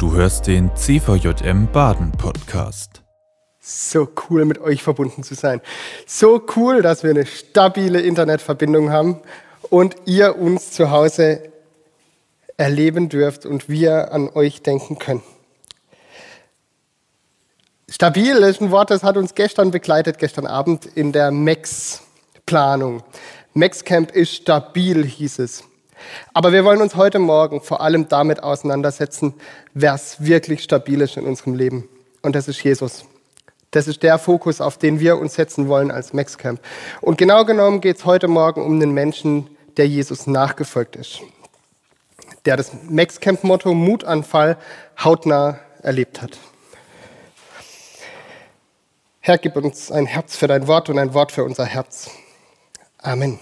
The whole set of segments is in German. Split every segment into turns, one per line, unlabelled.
Du hörst den CVJM Baden Podcast.
So cool, mit euch verbunden zu sein. So cool, dass wir eine stabile Internetverbindung haben und ihr uns zu Hause erleben dürft und wir an euch denken können. Stabil ist ein Wort, das hat uns gestern begleitet, gestern Abend in der MEX-Planung. MEX-Camp ist stabil, hieß es. Aber wir wollen uns heute Morgen vor allem damit auseinandersetzen, was wirklich stabil ist in unserem Leben. Und das ist Jesus. Das ist der Fokus, auf den wir uns setzen wollen als MEX-Camp. Und genau genommen geht es heute Morgen um den Menschen, der Jesus nachgefolgt ist. Der das MEX-Camp-Motto Mutanfall hautnah erlebt hat. Herr, gib uns ein Herz für dein Wort und ein Wort für unser Herz. Amen.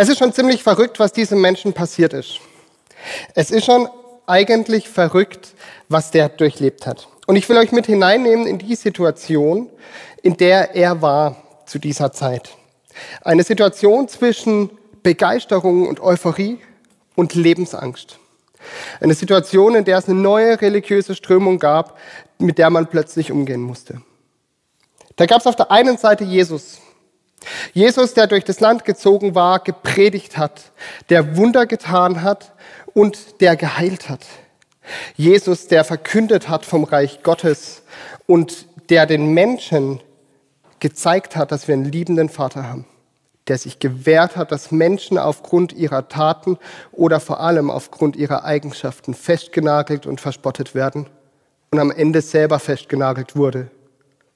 Es ist schon ziemlich verrückt, was diesem Menschen passiert ist. Es ist schon eigentlich verrückt, was der durchlebt hat. Und ich will euch mit hineinnehmen in die Situation, in der er war zu dieser Zeit. Eine Situation zwischen Begeisterung und Euphorie und Lebensangst. Eine Situation, in der es eine neue religiöse Strömung gab, mit der man plötzlich umgehen musste. Da gab es auf der einen Seite Jesus. Jesus, der durch das Land gezogen war, gepredigt hat, der Wunder getan hat und der geheilt hat. Jesus, der verkündet hat vom Reich Gottes und der den Menschen gezeigt hat, dass wir einen liebenden Vater haben der sich gewehrt hat, dass Menschen aufgrund ihrer Taten oder vor allem aufgrund ihrer Eigenschaften festgenagelt und verspottet werden und am Ende selber festgenagelt wurde,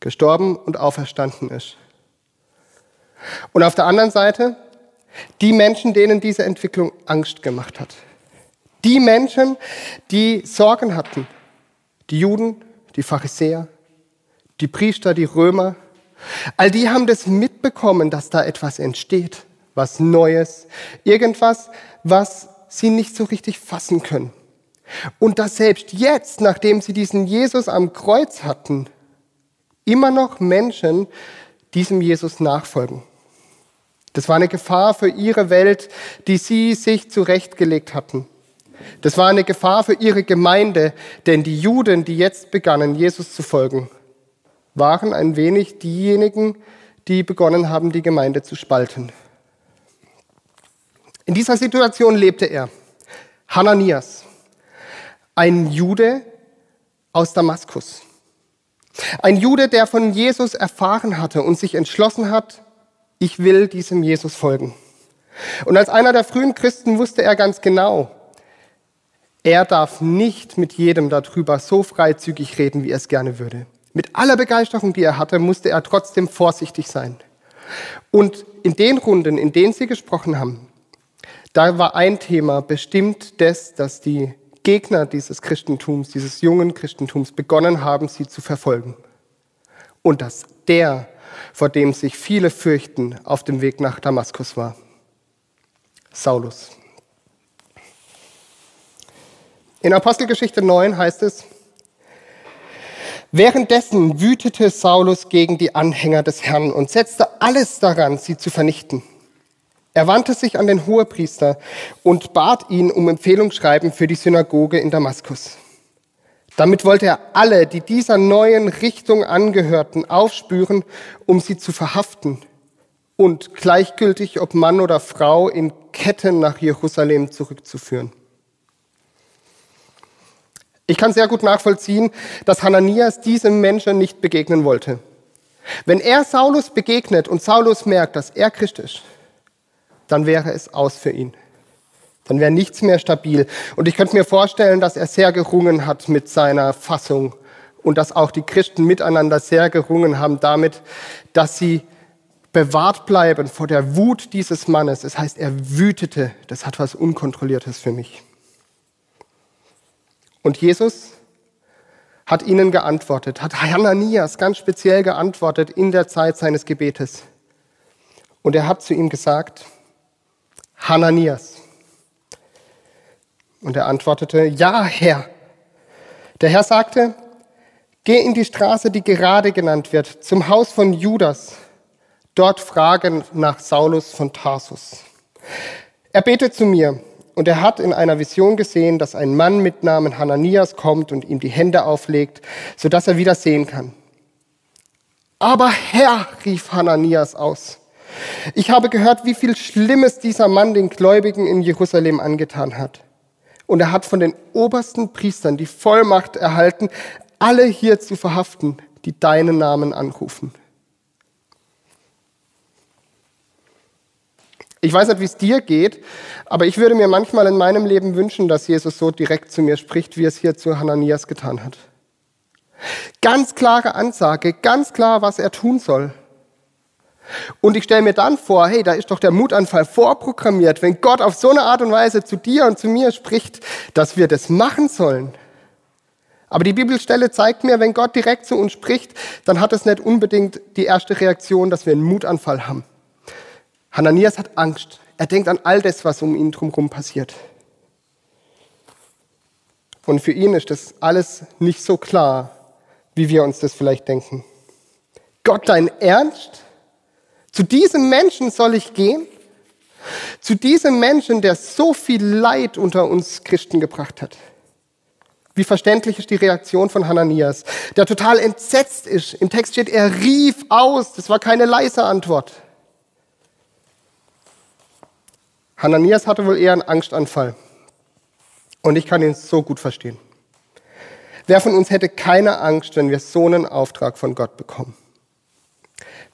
gestorben und auferstanden ist. Und auf der anderen Seite die Menschen, denen diese Entwicklung Angst gemacht hat. Die Menschen, die Sorgen hatten. Die Juden, die Pharisäer, die Priester, die Römer, All die haben das mitbekommen, dass da etwas entsteht, was Neues, irgendwas, was sie nicht so richtig fassen können. Und dass selbst jetzt, nachdem sie diesen Jesus am Kreuz hatten, immer noch Menschen diesem Jesus nachfolgen. Das war eine Gefahr für ihre Welt, die sie sich zurechtgelegt hatten. Das war eine Gefahr für ihre Gemeinde, denn die Juden, die jetzt begannen, Jesus zu folgen, waren ein wenig diejenigen, die begonnen haben, die Gemeinde zu spalten. In dieser Situation lebte er. Hananias, ein Jude aus Damaskus. Ein Jude, der von Jesus erfahren hatte und sich entschlossen hat, ich will diesem Jesus folgen. Und als einer der frühen Christen wusste er ganz genau, er darf nicht mit jedem darüber so freizügig reden, wie er es gerne würde. Mit aller Begeisterung, die er hatte, musste er trotzdem vorsichtig sein. Und in den Runden, in denen sie gesprochen haben, da war ein Thema bestimmt das, dass die Gegner dieses Christentums, dieses jungen Christentums begonnen haben, sie zu verfolgen. Und dass der, vor dem sich viele fürchten, auf dem Weg nach Damaskus war. Saulus. In Apostelgeschichte 9 heißt es, Währenddessen wütete Saulus gegen die Anhänger des Herrn und setzte alles daran, sie zu vernichten. Er wandte sich an den Hohepriester und bat ihn um Empfehlungsschreiben für die Synagoge in Damaskus. Damit wollte er alle, die dieser neuen Richtung angehörten, aufspüren, um sie zu verhaften und gleichgültig, ob Mann oder Frau, in Ketten nach Jerusalem zurückzuführen. Ich kann sehr gut nachvollziehen, dass Hananias diesem Menschen nicht begegnen wollte. Wenn er Saulus begegnet und Saulus merkt, dass er Christ ist, dann wäre es aus für ihn. Dann wäre nichts mehr stabil. Und ich könnte mir vorstellen, dass er sehr gerungen hat mit seiner Fassung und dass auch die Christen miteinander sehr gerungen haben damit, dass sie bewahrt bleiben vor der Wut dieses Mannes. Das heißt, er wütete. Das hat was Unkontrolliertes für mich. Und Jesus hat ihnen geantwortet, hat Hananias ganz speziell geantwortet in der Zeit seines Gebetes. Und er hat zu ihm gesagt, Hananias. Und er antwortete, ja, Herr. Der Herr sagte, geh in die Straße, die gerade genannt wird, zum Haus von Judas. Dort fragen nach Saulus von Tarsus. Er betet zu mir und er hat in einer Vision gesehen, dass ein Mann mit Namen Hananias kommt und ihm die Hände auflegt, sodass er wieder sehen kann. Aber Herr, rief Hananias aus, ich habe gehört, wie viel Schlimmes dieser Mann den Gläubigen in Jerusalem angetan hat. Und er hat von den obersten Priestern die Vollmacht erhalten, alle hier zu verhaften, die deinen Namen anrufen. Ich weiß nicht, wie es dir geht, aber ich würde mir manchmal in meinem Leben wünschen, dass Jesus so direkt zu mir spricht, wie es hier zu Hananias getan hat. Ganz klare Ansage, ganz klar, was er tun soll. Und ich stelle mir dann vor, hey, da ist doch der Mutanfall vorprogrammiert, wenn Gott auf so eine Art und Weise zu dir und zu mir spricht, dass wir das machen sollen. Aber die Bibelstelle zeigt mir, wenn Gott direkt zu uns spricht, dann hat es nicht unbedingt die erste Reaktion, dass wir einen Mutanfall haben. Hananias hat Angst. Er denkt an all das, was um ihn drumherum passiert. Und für ihn ist das alles nicht so klar, wie wir uns das vielleicht denken. Gott, dein Ernst? Zu diesem Menschen soll ich gehen? Zu diesem Menschen, der so viel Leid unter uns Christen gebracht hat. Wie verständlich ist die Reaktion von Hananias, der total entsetzt ist. Im Text steht, er rief aus. Das war keine leise Antwort. Hananias hatte wohl eher einen Angstanfall. Und ich kann ihn so gut verstehen. Wer von uns hätte keine Angst, wenn wir so einen Auftrag von Gott bekommen?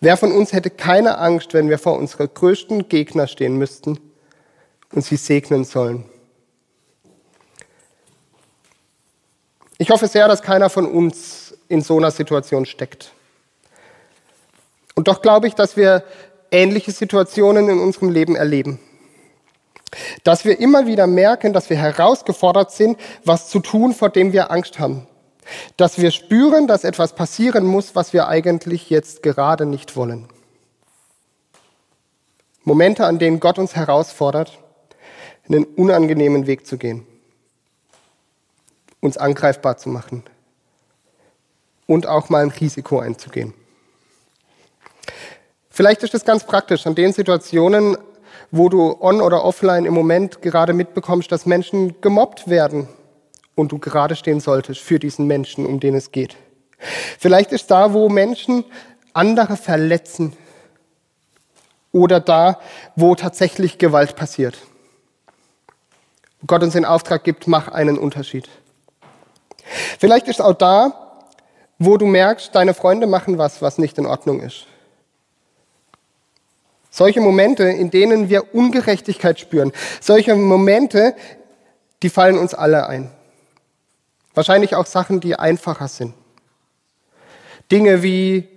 Wer von uns hätte keine Angst, wenn wir vor unserer größten Gegner stehen müssten und sie segnen sollen? Ich hoffe sehr, dass keiner von uns in so einer Situation steckt. Und doch glaube ich, dass wir ähnliche Situationen in unserem Leben erleben. Dass wir immer wieder merken, dass wir herausgefordert sind, was zu tun, vor dem wir Angst haben. Dass wir spüren, dass etwas passieren muss, was wir eigentlich jetzt gerade nicht wollen. Momente, an denen Gott uns herausfordert, einen unangenehmen Weg zu gehen, uns angreifbar zu machen und auch mal ein Risiko einzugehen. Vielleicht ist es ganz praktisch an den Situationen, wo du on oder offline im Moment gerade mitbekommst, dass Menschen gemobbt werden und du gerade stehen solltest für diesen Menschen, um den es geht. Vielleicht ist da, wo Menschen andere verletzen oder da, wo tatsächlich Gewalt passiert. Gott uns den Auftrag gibt, mach einen Unterschied. Vielleicht ist auch da, wo du merkst, deine Freunde machen was, was nicht in Ordnung ist. Solche Momente, in denen wir Ungerechtigkeit spüren. Solche Momente, die fallen uns alle ein. Wahrscheinlich auch Sachen, die einfacher sind. Dinge wie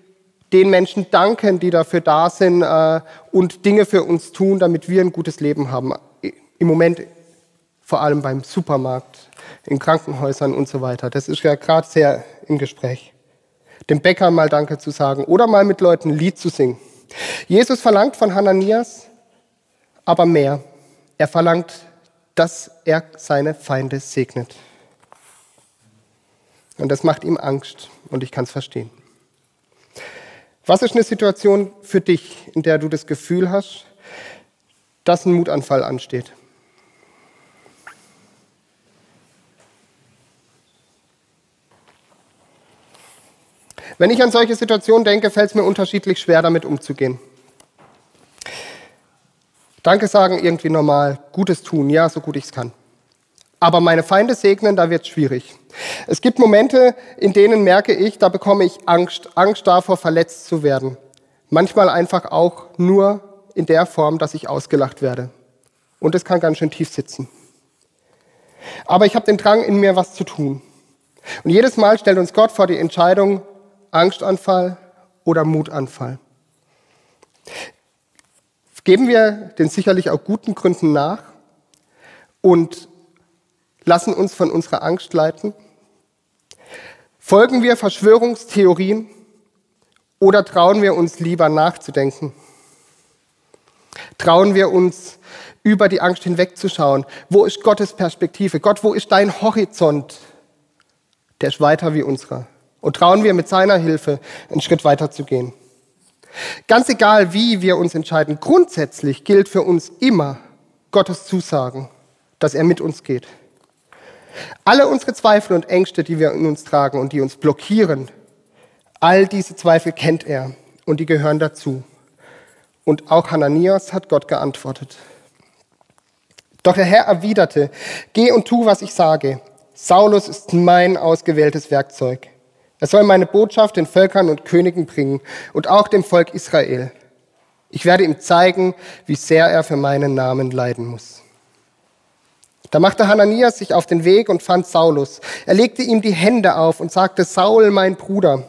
den Menschen danken, die dafür da sind äh, und Dinge für uns tun, damit wir ein gutes Leben haben. Im Moment vor allem beim Supermarkt, in Krankenhäusern und so weiter. Das ist ja gerade sehr im Gespräch. Dem Bäcker mal Danke zu sagen oder mal mit Leuten ein Lied zu singen. Jesus verlangt von Hananias aber mehr. Er verlangt, dass er seine Feinde segnet. Und das macht ihm Angst und ich kann es verstehen. Was ist eine Situation für dich, in der du das Gefühl hast, dass ein Mutanfall ansteht? Wenn ich an solche Situationen denke, fällt es mir unterschiedlich schwer, damit umzugehen. Danke sagen irgendwie normal, Gutes tun, ja, so gut ich es kann. Aber meine Feinde segnen, da wird es schwierig. Es gibt Momente, in denen merke ich, da bekomme ich Angst, Angst davor, verletzt zu werden. Manchmal einfach auch nur in der Form, dass ich ausgelacht werde. Und es kann ganz schön tief sitzen. Aber ich habe den Drang in mir, was zu tun. Und jedes Mal stellt uns Gott vor die Entscheidung, Angstanfall oder Mutanfall. Geben wir den sicherlich auch guten Gründen nach und lassen uns von unserer Angst leiten? Folgen wir Verschwörungstheorien oder trauen wir uns lieber nachzudenken? Trauen wir uns über die Angst hinwegzuschauen? Wo ist Gottes Perspektive? Gott, wo ist dein Horizont? Der ist weiter wie unserer. Und trauen wir mit seiner Hilfe einen Schritt weiter zu gehen. Ganz egal, wie wir uns entscheiden, grundsätzlich gilt für uns immer Gottes Zusagen, dass er mit uns geht. Alle unsere Zweifel und Ängste, die wir in uns tragen und die uns blockieren, all diese Zweifel kennt er und die gehören dazu. Und auch Hananias hat Gott geantwortet. Doch der Herr erwiderte, geh und tu, was ich sage. Saulus ist mein ausgewähltes Werkzeug. Er soll meine Botschaft den Völkern und Königen bringen und auch dem Volk Israel. Ich werde ihm zeigen, wie sehr er für meinen Namen leiden muss. Da machte Hananias sich auf den Weg und fand Saulus. Er legte ihm die Hände auf und sagte, Saul, mein Bruder,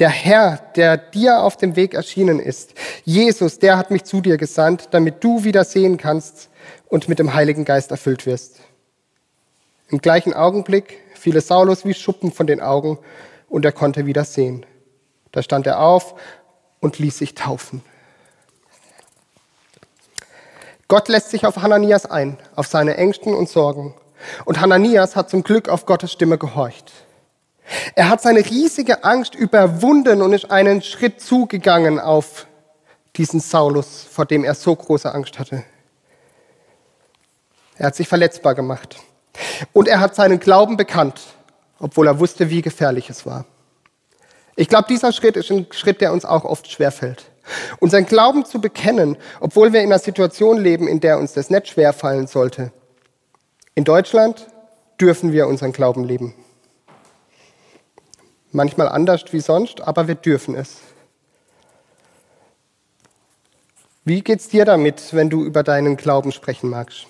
der Herr, der dir auf dem Weg erschienen ist, Jesus, der hat mich zu dir gesandt, damit du wieder sehen kannst und mit dem Heiligen Geist erfüllt wirst. Im gleichen Augenblick fiel es Saulus wie Schuppen von den Augen und er konnte wieder sehen. Da stand er auf und ließ sich taufen. Gott lässt sich auf Hananias ein, auf seine Ängsten und Sorgen. Und Hananias hat zum Glück auf Gottes Stimme gehorcht. Er hat seine riesige Angst überwunden und ist einen Schritt zugegangen auf diesen Saulus, vor dem er so große Angst hatte. Er hat sich verletzbar gemacht. Und er hat seinen Glauben bekannt, obwohl er wusste, wie gefährlich es war. Ich glaube, dieser Schritt ist ein Schritt, der uns auch oft schwerfällt. Unseren Glauben zu bekennen, obwohl wir in einer Situation leben, in der uns das nicht schwerfallen sollte. In Deutschland dürfen wir unseren Glauben leben. Manchmal anders wie sonst, aber wir dürfen es. Wie geht's dir damit, wenn du über deinen Glauben sprechen magst?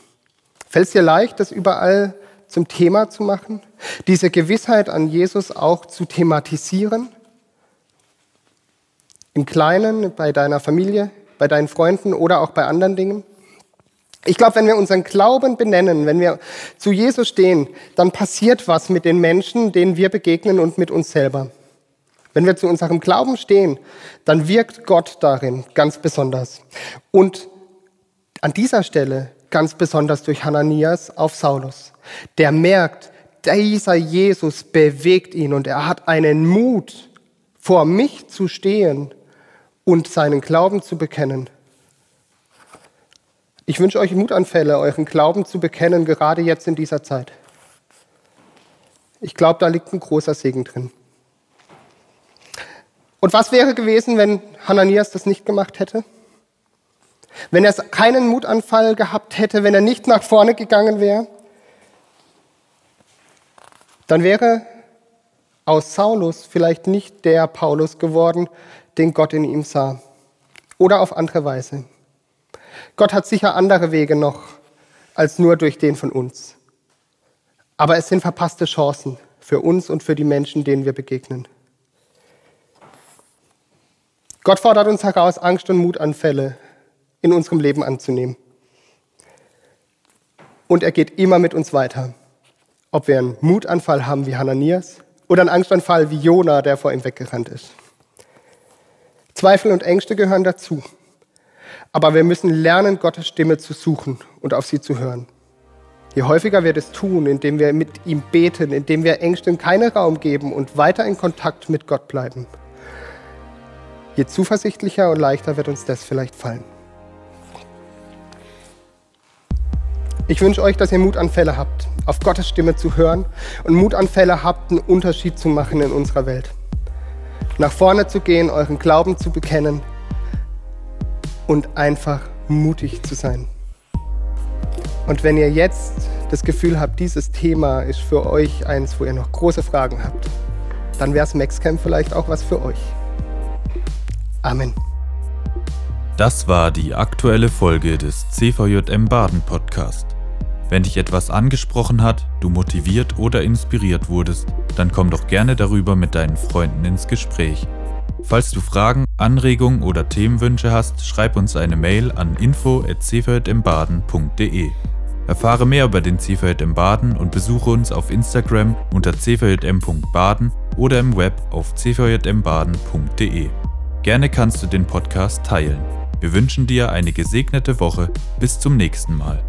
Fällt es dir leicht, das überall zum Thema zu machen? Diese Gewissheit an Jesus auch zu thematisieren? Im Kleinen, bei deiner Familie, bei deinen Freunden oder auch bei anderen Dingen. Ich glaube, wenn wir unseren Glauben benennen, wenn wir zu Jesus stehen, dann passiert was mit den Menschen, denen wir begegnen und mit uns selber. Wenn wir zu unserem Glauben stehen, dann wirkt Gott darin ganz besonders. Und an dieser Stelle ganz besonders durch Hananias auf Saulus. Der merkt, dieser Jesus bewegt ihn und er hat einen Mut, vor mich zu stehen und seinen Glauben zu bekennen. Ich wünsche euch Mutanfälle, euren Glauben zu bekennen, gerade jetzt in dieser Zeit. Ich glaube, da liegt ein großer Segen drin. Und was wäre gewesen, wenn Hananias das nicht gemacht hätte? Wenn er keinen Mutanfall gehabt hätte, wenn er nicht nach vorne gegangen wäre, dann wäre aus Saulus vielleicht nicht der Paulus geworden, den Gott in ihm sah. Oder auf andere Weise. Gott hat sicher andere Wege noch als nur durch den von uns. Aber es sind verpasste Chancen für uns und für die Menschen, denen wir begegnen. Gott fordert uns heraus, Angst und Mutanfälle in unserem Leben anzunehmen. Und er geht immer mit uns weiter. Ob wir einen Mutanfall haben wie Hananias oder einen Angstanfall wie Jona, der vor ihm weggerannt ist. Zweifel und Ängste gehören dazu. Aber wir müssen lernen, Gottes Stimme zu suchen und auf sie zu hören. Je häufiger wir das tun, indem wir mit ihm beten, indem wir Ängsten keinen Raum geben und weiter in Kontakt mit Gott bleiben, je zuversichtlicher und leichter wird uns das vielleicht fallen. Ich wünsche euch, dass ihr Mutanfälle habt, auf Gottes Stimme zu hören und Mutanfälle habt, einen Unterschied zu machen in unserer Welt. Nach vorne zu gehen, euren Glauben zu bekennen und einfach mutig zu sein. Und wenn ihr jetzt das Gefühl habt, dieses Thema ist für euch eins, wo ihr noch große Fragen habt, dann wäre es Maxcamp vielleicht auch was für euch. Amen.
Das war die aktuelle Folge des CVJM Baden Podcast. Wenn dich etwas angesprochen hat, du motiviert oder inspiriert wurdest, dann komm doch gerne darüber mit deinen Freunden ins Gespräch. Falls du Fragen, Anregungen oder Themenwünsche hast, schreib uns eine Mail an info@cvjmbaden.de. Erfahre mehr über den CVJM Baden und besuche uns auf Instagram unter cvjm.baden oder im Web auf cvjmbaden.de. Gerne kannst du den Podcast teilen. Wir wünschen dir eine gesegnete Woche. Bis zum nächsten Mal.